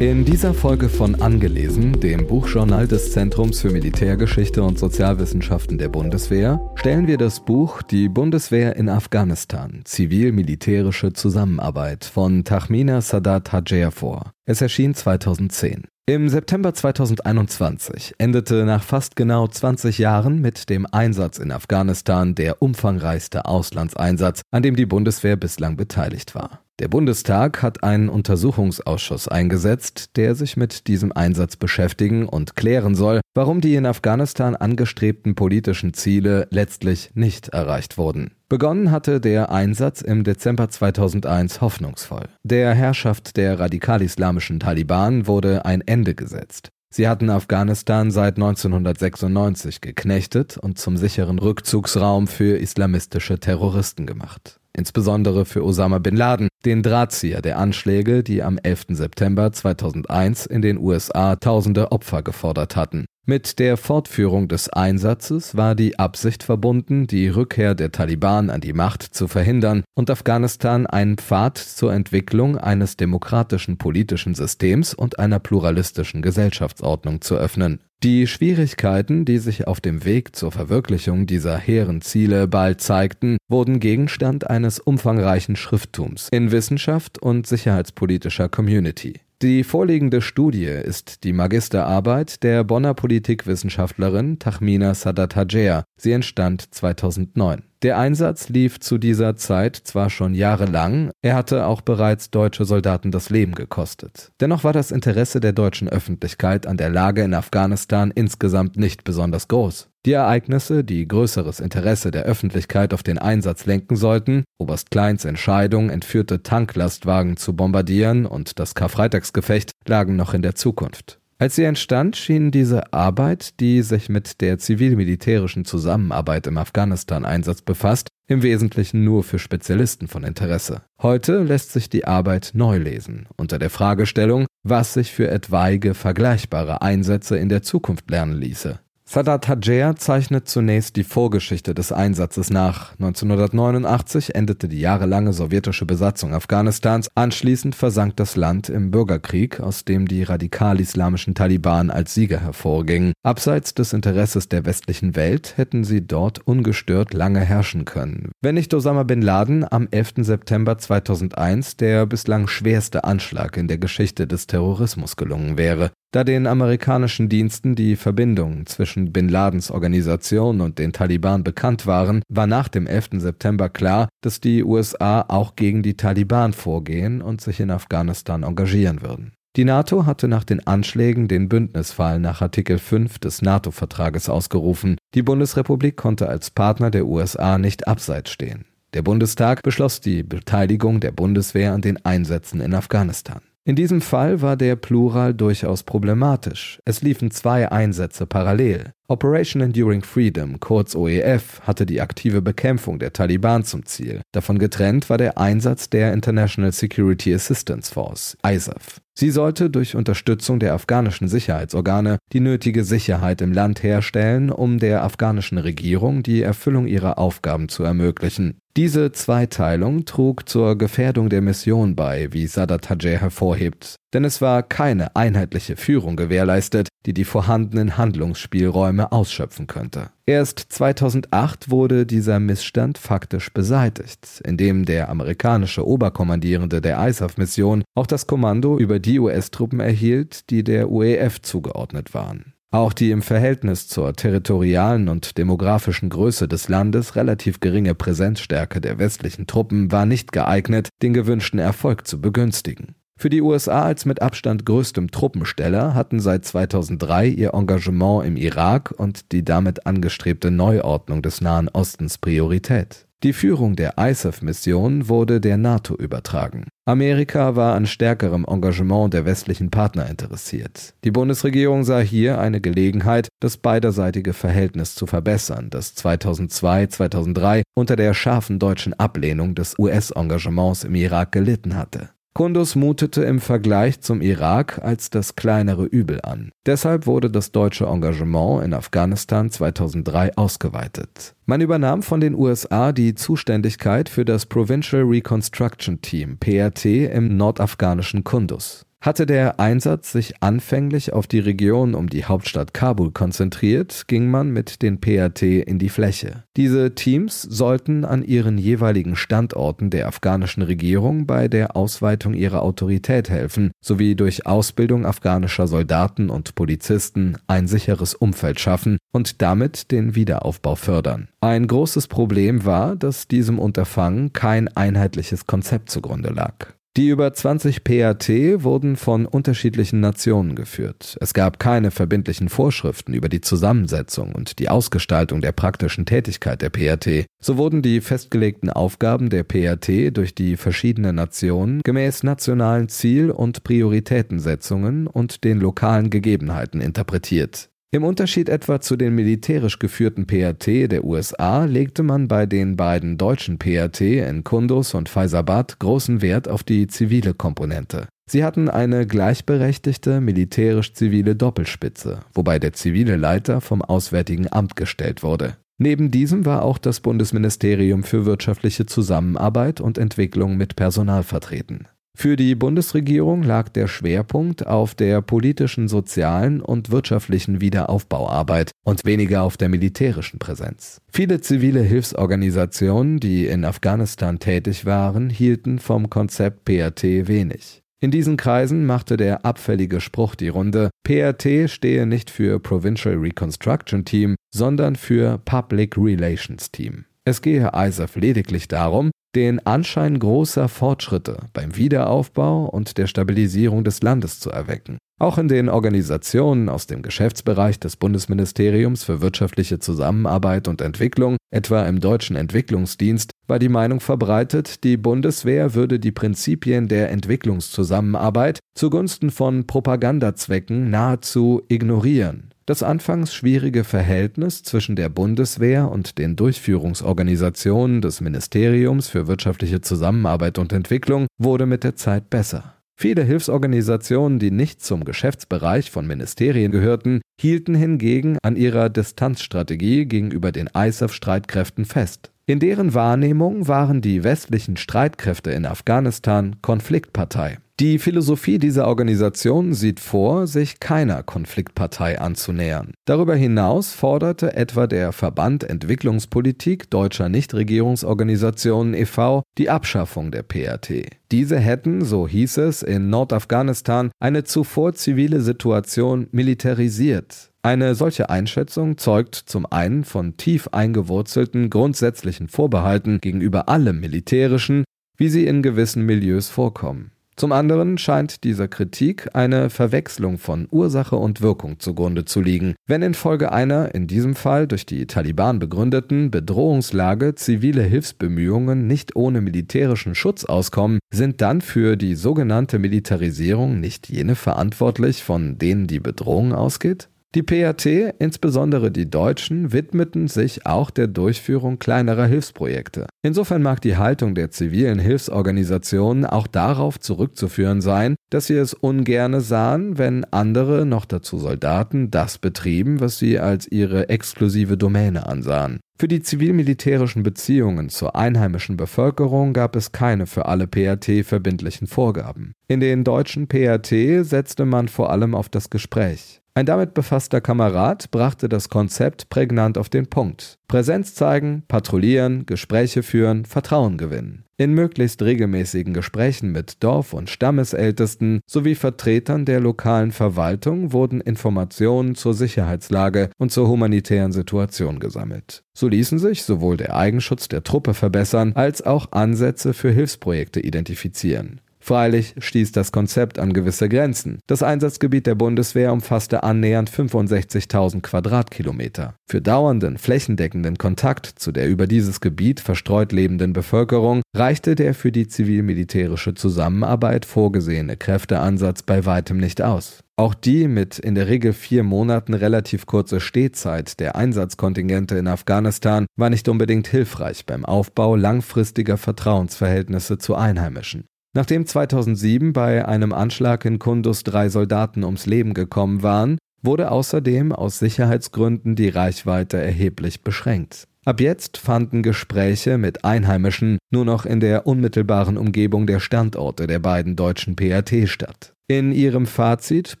In dieser Folge von Angelesen, dem Buchjournal des Zentrums für Militärgeschichte und Sozialwissenschaften der Bundeswehr, stellen wir das Buch Die Bundeswehr in Afghanistan, zivil-militärische Zusammenarbeit von Tahmina Sadat Hajer vor. Es erschien 2010. Im September 2021 endete nach fast genau 20 Jahren mit dem Einsatz in Afghanistan der umfangreichste Auslandseinsatz, an dem die Bundeswehr bislang beteiligt war. Der Bundestag hat einen Untersuchungsausschuss eingesetzt, der sich mit diesem Einsatz beschäftigen und klären soll, warum die in Afghanistan angestrebten politischen Ziele letztlich nicht erreicht wurden. Begonnen hatte der Einsatz im Dezember 2001 hoffnungsvoll. Der Herrschaft der radikal-islamischen Taliban wurde ein Ende gesetzt. Sie hatten Afghanistan seit 1996 geknechtet und zum sicheren Rückzugsraum für islamistische Terroristen gemacht insbesondere für Osama bin Laden, den Drahtzieher der Anschläge, die am 11. September 2001 in den USA tausende Opfer gefordert hatten. Mit der Fortführung des Einsatzes war die Absicht verbunden, die Rückkehr der Taliban an die Macht zu verhindern und Afghanistan einen Pfad zur Entwicklung eines demokratischen politischen Systems und einer pluralistischen Gesellschaftsordnung zu öffnen. Die Schwierigkeiten, die sich auf dem Weg zur Verwirklichung dieser hehren Ziele bald zeigten, wurden Gegenstand eines umfangreichen Schrifttums in Wissenschaft und sicherheitspolitischer Community. Die vorliegende Studie ist die Magisterarbeit der Bonner Politikwissenschaftlerin Tahmina Sadat Hajer. Sie entstand 2009. Der Einsatz lief zu dieser Zeit zwar schon jahrelang, er hatte auch bereits deutsche Soldaten das Leben gekostet. Dennoch war das Interesse der deutschen Öffentlichkeit an der Lage in Afghanistan insgesamt nicht besonders groß. Die Ereignisse, die größeres Interesse der Öffentlichkeit auf den Einsatz lenken sollten, Oberst Kleins Entscheidung, entführte Tanklastwagen zu bombardieren und das Karfreitagsgefecht lagen noch in der Zukunft. Als sie entstand, schien diese Arbeit, die sich mit der zivil-militärischen Zusammenarbeit im Afghanistan-Einsatz befasst, im Wesentlichen nur für Spezialisten von Interesse. Heute lässt sich die Arbeit neu lesen, unter der Fragestellung, was sich für etwaige vergleichbare Einsätze in der Zukunft lernen ließe. Sadat Hajer zeichnet zunächst die Vorgeschichte des Einsatzes nach. 1989 endete die jahrelange sowjetische Besatzung Afghanistans, anschließend versank das Land im Bürgerkrieg, aus dem die radikal-islamischen Taliban als Sieger hervorgingen. Abseits des Interesses der westlichen Welt hätten sie dort ungestört lange herrschen können. Wenn nicht Osama bin Laden am 11. September 2001 der bislang schwerste Anschlag in der Geschichte des Terrorismus gelungen wäre. Da den amerikanischen Diensten die Verbindungen zwischen Bin Ladens Organisation und den Taliban bekannt waren, war nach dem 11. September klar, dass die USA auch gegen die Taliban vorgehen und sich in Afghanistan engagieren würden. Die NATO hatte nach den Anschlägen den Bündnisfall nach Artikel 5 des NATO-Vertrages ausgerufen. Die Bundesrepublik konnte als Partner der USA nicht abseits stehen. Der Bundestag beschloss die Beteiligung der Bundeswehr an den Einsätzen in Afghanistan. In diesem Fall war der Plural durchaus problematisch. Es liefen zwei Einsätze parallel. Operation Enduring Freedom, kurz OEF, hatte die aktive Bekämpfung der Taliban zum Ziel. Davon getrennt war der Einsatz der International Security Assistance Force, ISAF. Sie sollte durch Unterstützung der afghanischen Sicherheitsorgane die nötige Sicherheit im Land herstellen, um der afghanischen Regierung die Erfüllung ihrer Aufgaben zu ermöglichen. Diese Zweiteilung trug zur Gefährdung der Mission bei, wie Sadat Hajer hervorhebt, denn es war keine einheitliche Führung gewährleistet, die die vorhandenen Handlungsspielräume ausschöpfen könnte. Erst 2008 wurde dieser Missstand faktisch beseitigt, indem der amerikanische Oberkommandierende der ISAF-Mission auch das Kommando über die US-Truppen erhielt, die der UEF zugeordnet waren. Auch die im Verhältnis zur territorialen und demografischen Größe des Landes relativ geringe Präsenzstärke der westlichen Truppen war nicht geeignet, den gewünschten Erfolg zu begünstigen. Für die USA als mit Abstand größtem Truppensteller hatten seit 2003 ihr Engagement im Irak und die damit angestrebte Neuordnung des Nahen Ostens Priorität. Die Führung der ISAF-Mission wurde der NATO übertragen. Amerika war an stärkerem Engagement der westlichen Partner interessiert. Die Bundesregierung sah hier eine Gelegenheit, das beiderseitige Verhältnis zu verbessern, das 2002-2003 unter der scharfen deutschen Ablehnung des US-Engagements im Irak gelitten hatte. Kundus mutete im Vergleich zum Irak als das kleinere Übel an. Deshalb wurde das deutsche Engagement in Afghanistan 2003 ausgeweitet. Man übernahm von den USA die Zuständigkeit für das Provincial Reconstruction Team PRT im nordafghanischen Kundus. Hatte der Einsatz sich anfänglich auf die Region um die Hauptstadt Kabul konzentriert, ging man mit den PAT in die Fläche. Diese Teams sollten an ihren jeweiligen Standorten der afghanischen Regierung bei der Ausweitung ihrer Autorität helfen, sowie durch Ausbildung afghanischer Soldaten und Polizisten ein sicheres Umfeld schaffen und damit den Wiederaufbau fördern. Ein großes Problem war, dass diesem Unterfangen kein einheitliches Konzept zugrunde lag. Die über 20 PAT wurden von unterschiedlichen Nationen geführt. Es gab keine verbindlichen Vorschriften über die Zusammensetzung und die Ausgestaltung der praktischen Tätigkeit der PAT. So wurden die festgelegten Aufgaben der PAT durch die verschiedenen Nationen gemäß nationalen Ziel- und Prioritätensetzungen und den lokalen Gegebenheiten interpretiert. Im Unterschied etwa zu den militärisch geführten PRT der USA legte man bei den beiden deutschen PRT in Kunduz und Faisabad großen Wert auf die zivile Komponente. Sie hatten eine gleichberechtigte militärisch-zivile Doppelspitze, wobei der zivile Leiter vom Auswärtigen Amt gestellt wurde. Neben diesem war auch das Bundesministerium für wirtschaftliche Zusammenarbeit und Entwicklung mit Personal vertreten. Für die Bundesregierung lag der Schwerpunkt auf der politischen, sozialen und wirtschaftlichen Wiederaufbauarbeit und weniger auf der militärischen Präsenz. Viele zivile Hilfsorganisationen, die in Afghanistan tätig waren, hielten vom Konzept PRT wenig. In diesen Kreisen machte der abfällige Spruch die Runde, PRT stehe nicht für Provincial Reconstruction Team, sondern für Public Relations Team. Es gehe ISAF lediglich darum, den Anschein großer Fortschritte beim Wiederaufbau und der Stabilisierung des Landes zu erwecken. Auch in den Organisationen aus dem Geschäftsbereich des Bundesministeriums für wirtschaftliche Zusammenarbeit und Entwicklung, etwa im Deutschen Entwicklungsdienst, war die Meinung verbreitet, die Bundeswehr würde die Prinzipien der Entwicklungszusammenarbeit zugunsten von Propagandazwecken nahezu ignorieren. Das anfangs schwierige Verhältnis zwischen der Bundeswehr und den Durchführungsorganisationen des Ministeriums für wirtschaftliche Zusammenarbeit und Entwicklung wurde mit der Zeit besser. Viele Hilfsorganisationen, die nicht zum Geschäftsbereich von Ministerien gehörten, hielten hingegen an ihrer Distanzstrategie gegenüber den ISAF-Streitkräften fest. In deren Wahrnehmung waren die westlichen Streitkräfte in Afghanistan Konfliktpartei. Die Philosophie dieser Organisation sieht vor, sich keiner Konfliktpartei anzunähern. Darüber hinaus forderte etwa der Verband Entwicklungspolitik deutscher Nichtregierungsorganisationen e.V. die Abschaffung der PRT. Diese hätten, so hieß es, in Nordafghanistan eine zuvor zivile Situation militarisiert. Eine solche Einschätzung zeugt zum einen von tief eingewurzelten grundsätzlichen Vorbehalten gegenüber allem Militärischen, wie sie in gewissen Milieus vorkommen. Zum anderen scheint dieser Kritik eine Verwechslung von Ursache und Wirkung zugrunde zu liegen. Wenn infolge einer, in diesem Fall durch die Taliban begründeten, Bedrohungslage zivile Hilfsbemühungen nicht ohne militärischen Schutz auskommen, sind dann für die sogenannte Militarisierung nicht jene verantwortlich, von denen die Bedrohung ausgeht? Die PAT, insbesondere die Deutschen, widmeten sich auch der Durchführung kleinerer Hilfsprojekte. Insofern mag die Haltung der zivilen Hilfsorganisationen auch darauf zurückzuführen sein, dass sie es ungerne sahen, wenn andere, noch dazu Soldaten, das betrieben, was sie als ihre exklusive Domäne ansahen. Für die zivil-militärischen Beziehungen zur einheimischen Bevölkerung gab es keine für alle PAT verbindlichen Vorgaben. In den deutschen PAT setzte man vor allem auf das Gespräch. Ein damit befasster Kamerad brachte das Konzept prägnant auf den Punkt. Präsenz zeigen, patrouillieren, Gespräche führen, Vertrauen gewinnen. In möglichst regelmäßigen Gesprächen mit Dorf- und Stammesältesten sowie Vertretern der lokalen Verwaltung wurden Informationen zur Sicherheitslage und zur humanitären Situation gesammelt. So ließen sich sowohl der Eigenschutz der Truppe verbessern als auch Ansätze für Hilfsprojekte identifizieren. Freilich stieß das Konzept an gewisse Grenzen. Das Einsatzgebiet der Bundeswehr umfasste annähernd 65.000 Quadratkilometer. Für dauernden, flächendeckenden Kontakt zu der über dieses Gebiet verstreut lebenden Bevölkerung reichte der für die zivil-militärische Zusammenarbeit vorgesehene Kräfteansatz bei weitem nicht aus. Auch die mit in der Regel vier Monaten relativ kurze Stehzeit der Einsatzkontingente in Afghanistan war nicht unbedingt hilfreich beim Aufbau langfristiger Vertrauensverhältnisse zu Einheimischen. Nachdem 2007 bei einem Anschlag in Kunduz drei Soldaten ums Leben gekommen waren, wurde außerdem aus Sicherheitsgründen die Reichweite erheblich beschränkt. Ab jetzt fanden Gespräche mit Einheimischen nur noch in der unmittelbaren Umgebung der Standorte der beiden deutschen PRT statt. In ihrem Fazit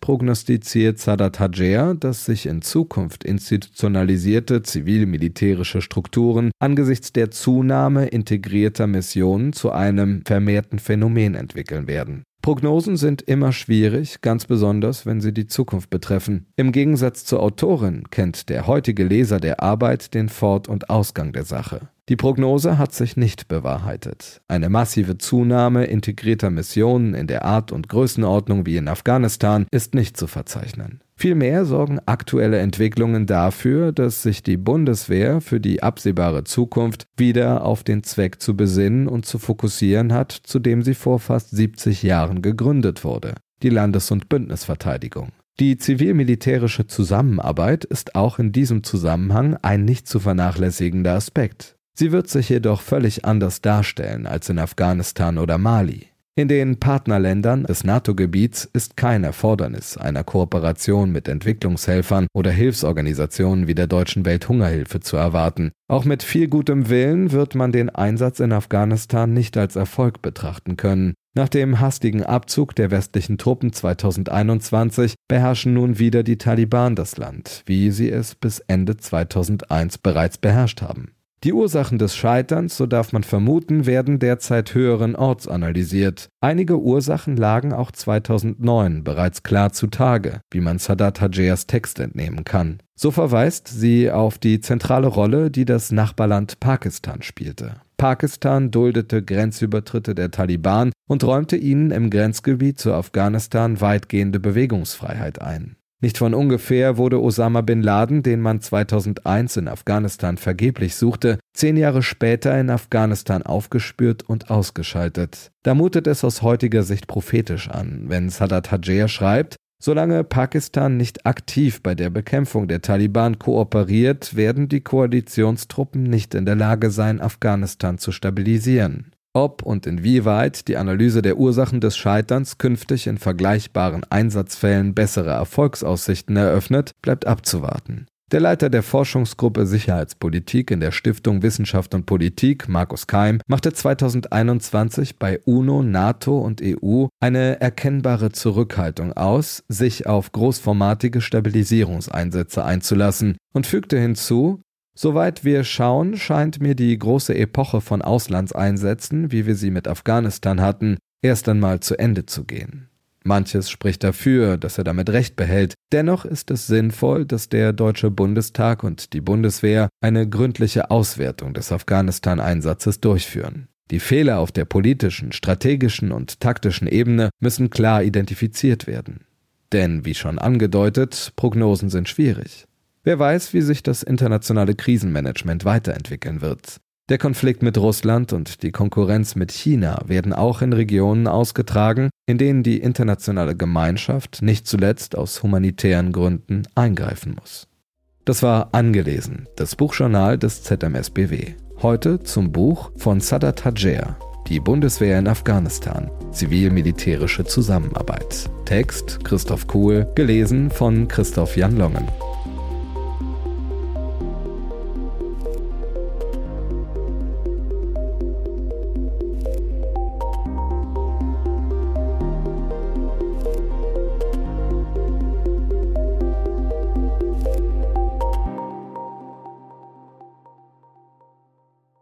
prognostiziert Sadat Hajer, dass sich in Zukunft institutionalisierte zivil-militärische Strukturen angesichts der Zunahme integrierter Missionen zu einem vermehrten Phänomen entwickeln werden. Prognosen sind immer schwierig, ganz besonders wenn sie die Zukunft betreffen. Im Gegensatz zur Autorin kennt der heutige Leser der Arbeit den Fort- und Ausgang der Sache. Die Prognose hat sich nicht bewahrheitet. Eine massive Zunahme integrierter Missionen in der Art und Größenordnung wie in Afghanistan ist nicht zu verzeichnen. Vielmehr sorgen aktuelle Entwicklungen dafür, dass sich die Bundeswehr für die absehbare Zukunft wieder auf den Zweck zu besinnen und zu fokussieren hat, zu dem sie vor fast 70 Jahren gegründet wurde, die Landes- und Bündnisverteidigung. Die zivil-militärische Zusammenarbeit ist auch in diesem Zusammenhang ein nicht zu vernachlässigender Aspekt. Sie wird sich jedoch völlig anders darstellen als in Afghanistan oder Mali. In den Partnerländern des NATO-Gebiets ist kein Erfordernis einer Kooperation mit Entwicklungshelfern oder Hilfsorganisationen wie der Deutschen Welthungerhilfe zu erwarten. Auch mit viel gutem Willen wird man den Einsatz in Afghanistan nicht als Erfolg betrachten können. Nach dem hastigen Abzug der westlichen Truppen 2021 beherrschen nun wieder die Taliban das Land, wie sie es bis Ende 2001 bereits beherrscht haben. Die Ursachen des Scheiterns, so darf man vermuten, werden derzeit höheren Orts analysiert. Einige Ursachen lagen auch 2009 bereits klar zutage, wie man Sadat Hajers Text entnehmen kann. So verweist sie auf die zentrale Rolle, die das Nachbarland Pakistan spielte. Pakistan duldete Grenzübertritte der Taliban und räumte ihnen im Grenzgebiet zu Afghanistan weitgehende Bewegungsfreiheit ein. Nicht von ungefähr wurde Osama bin Laden, den man 2001 in Afghanistan vergeblich suchte, zehn Jahre später in Afghanistan aufgespürt und ausgeschaltet. Da mutet es aus heutiger Sicht prophetisch an, wenn Sadat Hajer schreibt, Solange Pakistan nicht aktiv bei der Bekämpfung der Taliban kooperiert, werden die Koalitionstruppen nicht in der Lage sein, Afghanistan zu stabilisieren. Ob und inwieweit die Analyse der Ursachen des Scheiterns künftig in vergleichbaren Einsatzfällen bessere Erfolgsaussichten eröffnet, bleibt abzuwarten. Der Leiter der Forschungsgruppe Sicherheitspolitik in der Stiftung Wissenschaft und Politik, Markus Keim, machte 2021 bei UNO, NATO und EU eine erkennbare Zurückhaltung aus, sich auf großformatige Stabilisierungseinsätze einzulassen und fügte hinzu, Soweit wir schauen, scheint mir die große Epoche von Auslandseinsätzen, wie wir sie mit Afghanistan hatten, erst einmal zu Ende zu gehen. Manches spricht dafür, dass er damit Recht behält. Dennoch ist es sinnvoll, dass der Deutsche Bundestag und die Bundeswehr eine gründliche Auswertung des Afghanistan-Einsatzes durchführen. Die Fehler auf der politischen, strategischen und taktischen Ebene müssen klar identifiziert werden. Denn, wie schon angedeutet, Prognosen sind schwierig. Wer weiß, wie sich das internationale Krisenmanagement weiterentwickeln wird. Der Konflikt mit Russland und die Konkurrenz mit China werden auch in Regionen ausgetragen, in denen die internationale Gemeinschaft nicht zuletzt aus humanitären Gründen eingreifen muss. Das war angelesen, das Buchjournal des ZMSBW. Heute zum Buch von Sadat Hajer, die Bundeswehr in Afghanistan, zivil-militärische Zusammenarbeit. Text Christoph Kuhl, gelesen von Christoph Jan Longen.